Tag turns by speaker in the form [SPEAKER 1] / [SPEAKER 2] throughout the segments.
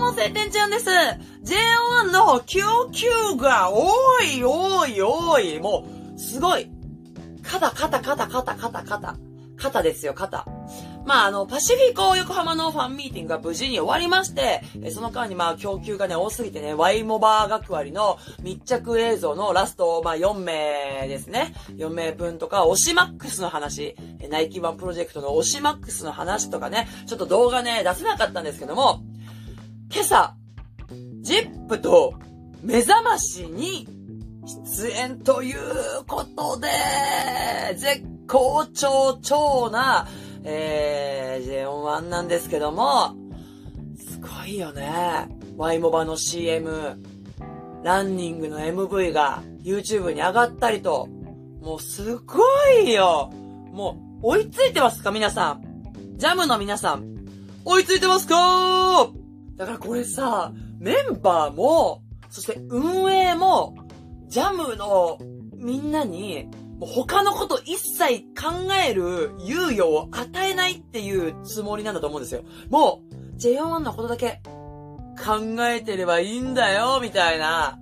[SPEAKER 1] も晴天ちゃんです。JO1 の救急が多い多い多い。もう、すごい。肩、肩、肩、肩、肩、肩。肩ですよ、肩。まあ、あの、パシフィコ横浜のファンミーティングが無事に終わりまして、その間にまあ、供給がね、多すぎてね、ワイモバー学割の密着映像のラスト、まあ、4名ですね。4名分とか、オシマックスの話、ナイキワンプロジェクトのオシマックスの話とかね、ちょっと動画ね、出せなかったんですけども、今朝、ジップと目覚ましに出演ということで、絶好調調な、えー、ジェオン1なんですけども、すごいよね。ワイモバの CM、ランニングの MV が YouTube に上がったりと、もうすごいよ。もう追いついてますか皆さん。ジャムの皆さん。追いついてますかだからこれさ、メンバーも、そして運営も、ジャムのみんなに、もう他のこと一切考える猶予を与えないっていうつもりなんだと思うんですよ。もう、J1 のことだけ考えてればいいんだよ、みたいな。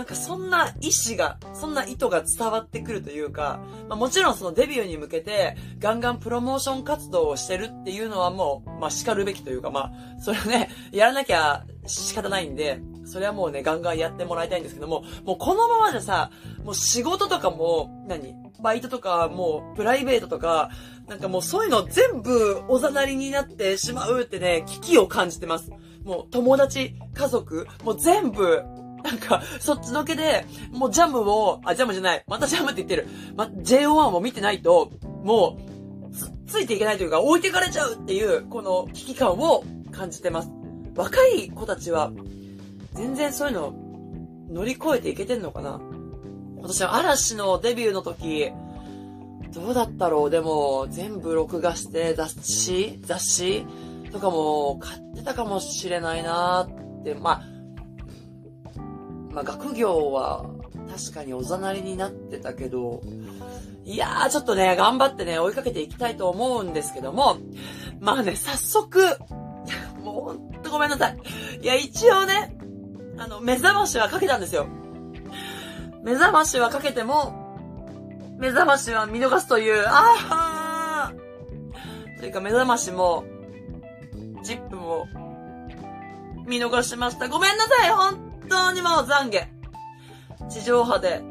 [SPEAKER 1] なんかそんな意志が、そんな意図が伝わってくるというか、まあ、もちろんそのデビューに向けてガンガンプロモーション活動をしてるっていうのはもう、まあ叱るべきというか、まあ、それはね、やらなきゃ仕方ないんで、それはもうね、ガンガンやってもらいたいんですけども、もうこのままじゃさ、もう仕事とかも、何バイトとか、もうプライベートとか、なんかもうそういうの全部おざなりになってしまうってね、危機を感じてます。もう友達、家族、もう全部、なんか、そっちのけで、もうジャムを、あ、ジャムじゃない、またジャムって言ってる。ま、JO1 を見てないと、もう、つ、ついていけないというか、置いてかれちゃうっていう、この危機感を感じてます。若い子たちは、全然そういうの、乗り越えていけてんのかな。私は嵐のデビューの時、どうだったろう。でも、全部録画して雑誌雑誌とかも買ってたかもしれないなって、まあ、まあ、学業は確かにおざなりになってたけど、いやー、ちょっとね、頑張ってね、追いかけていきたいと思うんですけども、まあね、早速、もうほんとごめんなさい。いや、一応ね、あの、目覚ましはかけたんですよ。目覚ましはかけても、目覚ましは見逃すという、ああというか目覚ましも、ジップも、見逃しました。ごめんなさい本当にもう懺悔。地上波で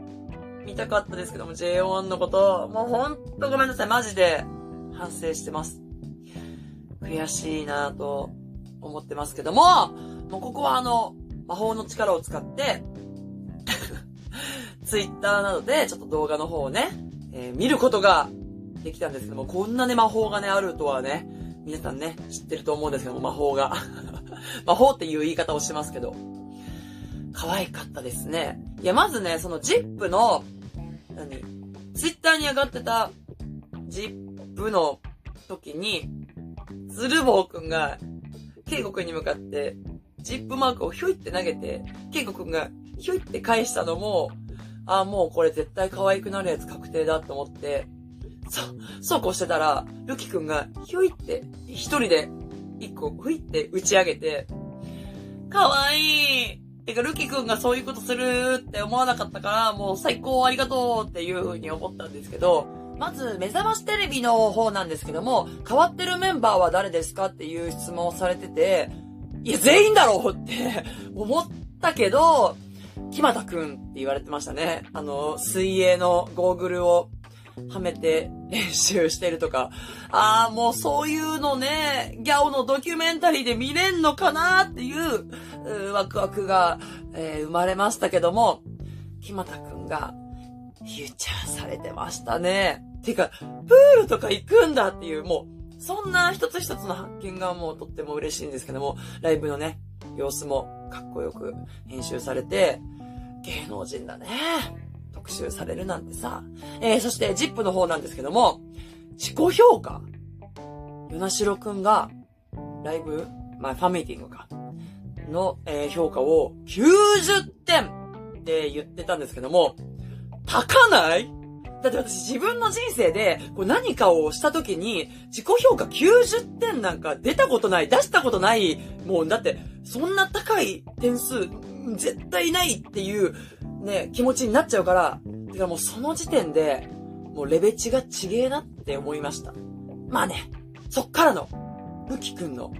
[SPEAKER 1] 見たかったですけども、JO1 のこと、もうほんとごめんなさい。マジで反省してます。悔しいなぁと思ってますけども、もうここはあの、魔法の力を使って ツイッターなどでちょっと動画の方をね、えー、見ることができたんですけども、こんなね、魔法がね、あるとはね、皆さんね、知ってると思うんですけども、魔法が。魔法っていう言い方をしますけど。可愛かったですね。いや、まずね、そのジップの、何？ツイッターに上がってた、ジップの時に、ズルボーくんが、ケイゴくんに向かって、ジップマークをひょいって投げて、ケイゴくんがひょいって返したのも、ああ、もうこれ絶対可愛くなるやつ確定だと思って、そう、そうこうしてたら、ルキくんがひょいって、一人で一個ふいって打ち上げて、可愛いてか、ルキ君がそういうことするって思わなかったから、もう最高ありがとうっていう風に思ったんですけど、まず、目覚ましテレビの方なんですけども、変わってるメンバーは誰ですかっていう質問をされてて、いや、全員だろうって 思ったけど、木又くんって言われてましたね。あの、水泳のゴーグルをはめて練習してるとか。ああ、もうそういうのね、ギャオのドキュメンタリーで見れんのかなっていう、うワクワクが、えー、生まれましたけども、木又くんが、フューチャーされてましたね。てか、プールとか行くんだっていう、もう、そんな一つ一つの発見がもうとっても嬉しいんですけども、ライブのね、様子もかっこよく編集されて、芸能人だね。特集されるなんてさ。えー、そして、ジップの方なんですけども、自己評価ヨナシロくんが、ライブまあ、ファンミーティングか。の、えー、評価を90点って言ってたんですけども、高ない？だって私自分の人生でこう何かをした時に自己評価90点なんか出たことない、出したことない、もうだってそんな高い点数絶対ないっていうね、気持ちになっちゃうから、てかもうその時点でもうレベチがちげえなって思いました。まあね、そっからの、ルキ君の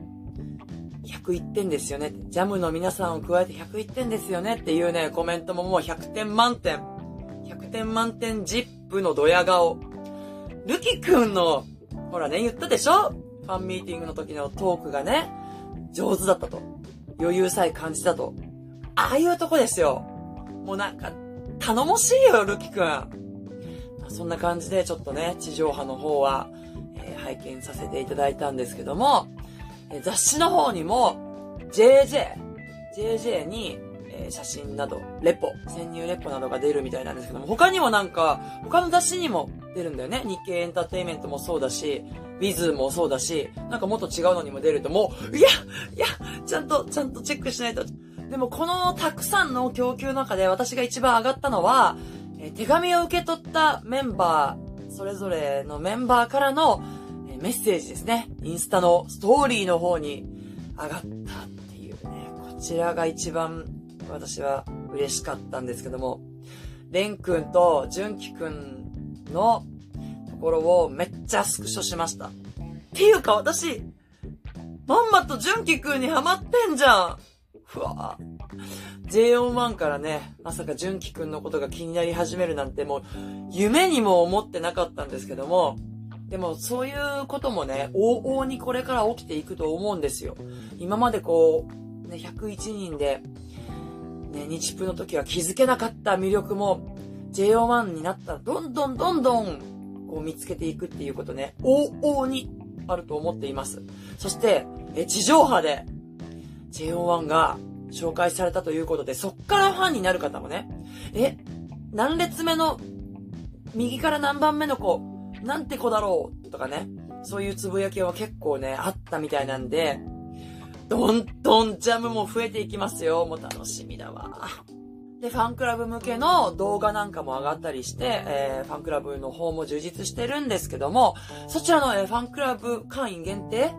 [SPEAKER 1] 101点ですよね。ジャムの皆さんを加えて101点ですよねっていうね、コメントももう100点満点。100点満点ジップのドヤ顔。ルキ君の、ほらね、言ったでしょ？ファンミーティングの時のトークがね、上手だったと。余裕さえ感じたと。ああいうとこですよ。もうなんか、頼もしいよ、ルキ君。そんな感じでちょっとね、地上波の方は、えー、拝見させていただいたんですけども、え、雑誌の方にも、JJ、JJ に、えー、写真など、レポ、潜入レポなどが出るみたいなんですけども、他にもなんか、他の雑誌にも出るんだよね。日経エンターテイメントもそうだし、ビズもそうだし、なんかもっと違うのにも出るともう、いや、いや、ちゃんと、ちゃんとチェックしないと。でもこのたくさんの供給の中で私が一番上がったのは、え手紙を受け取ったメンバー、それぞれのメンバーからの、えメッセージですね。インスタのストーリーの方に上がったっていうね、こちらが一番私は嬉しかったんですけども、レン君とジュンキ君のところをめっちゃスクショしました。っていうか私、まんまとジュンキ君にハマってんじゃんふわぁ。JO1 からね、まさか純喜くんのことが気になり始めるなんてもう、夢にも思ってなかったんですけども、でもそういうこともね、往々にこれから起きていくと思うんですよ。今までこう、ね、101人で、ね、日プの時は気づけなかった魅力も、JO1 になったらどんどんどんどん、こう見つけていくっていうことね、往々にあると思っています。そして、え、地上波で、JO1 が紹介されたということで、そっからファンになる方もね、え、何列目の、右から何番目の子、なんて子だろうとかね、そういうつぶやきは結構ね、あったみたいなんで、どんどんジャムも増えていきますよ。もう楽しみだわ。で、ファンクラブ向けの動画なんかも上がったりして、えー、ファンクラブの方も充実してるんですけども、そちらの、えー、ファンクラブ会員限定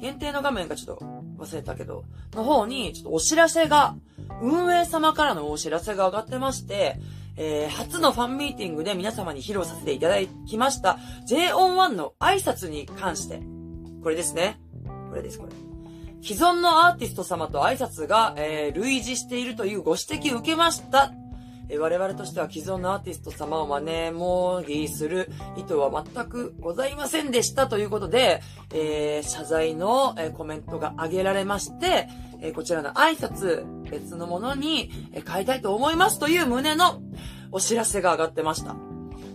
[SPEAKER 1] 限定の画面がちょっと忘れたけど、の方に、ちょっとお知らせが、運営様からのお知らせが上がってまして、えー、初のファンミーティングで皆様に披露させていただきました、JO1 の挨拶に関して、これですね。これです、これ。既存のアーティスト様と挨拶が、えー、類似しているというご指摘を受けました。え我々としては既存のアーティスト様を真似もぎする意図は全くございませんでしたということで、えー、謝罪の、えコメントが挙げられまして、えこちらの挨拶、別のものに、変えたいと思いますという旨のお知らせが上がってました。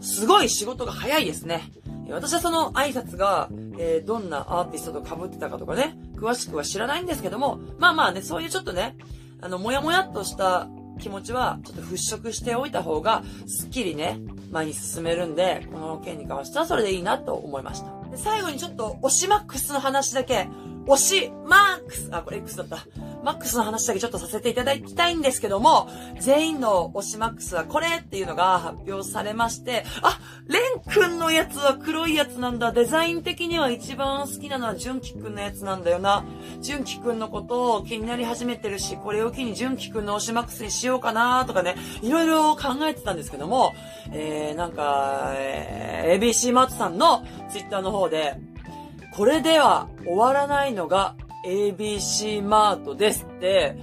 [SPEAKER 1] すごい仕事が早いですね。私はその挨拶が、えー、どんなアーティストと被ってたかとかね、詳しくは知らないんですけども、まあまあね、そういうちょっとね、あの、もやもやっとした気持ちはちょっと払拭しておいた方が、すっきりね、前に進めるんで、この件に関してはそれでいいなと思いました。で最後にちょっと、推しマックスの話だけ推し、マックス、あ、これ X だった。マックスの話だけちょっとさせていただきたいんですけども、全員の推しマックスはこれっていうのが発表されまして、あ、レン君のやつは黒いやつなんだ。デザイン的には一番好きなのは純喜くんのやつなんだよな。純喜くんのことを気になり始めてるし、これを機に純喜くんの推しマックスにしようかなとかね、いろいろ考えてたんですけども、えー、なんか、えー、ABC マットさんのツイッターの方で、これでは終わらないのが ABC マートですって、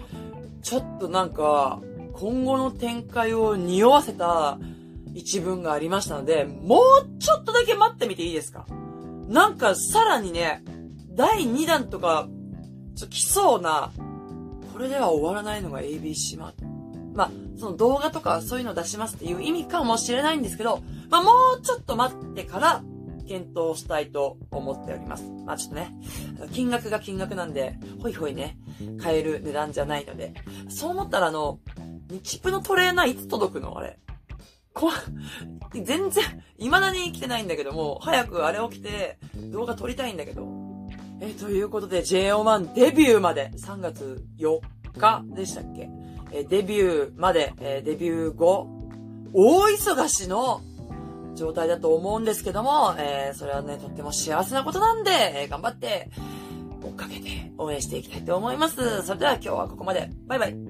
[SPEAKER 1] ちょっとなんか、今後の展開を匂わせた一文がありましたので、もうちょっとだけ待ってみていいですか？なんかさらにね、第2弾とか、ちょっと来そうな、これでは終わらないのが ABC マート。まあ、その動画とかそういうの出しますっていう意味かもしれないんですけど、まあもうちょっと待ってから、検討したいと思っております。まあちょっとね、金額が金額なんで、ほいほいね、買える値段じゃないので。そう思ったらあの、日プのトレーナーいつ届くの？あれ。こ、全然、未だに来てないんだけども、早くあれ起きて動画撮りたいんだけど。えということで JO1 デビューまで3月4日でしたっけ？えデビューまで、えデビュー後、大忙しの状態だと思うんですけども、えー、それはね、とっても幸せなことなんで、えー、頑張って、追っかけて応援していきたいと思います。それでは今日はここまで。バイバイ。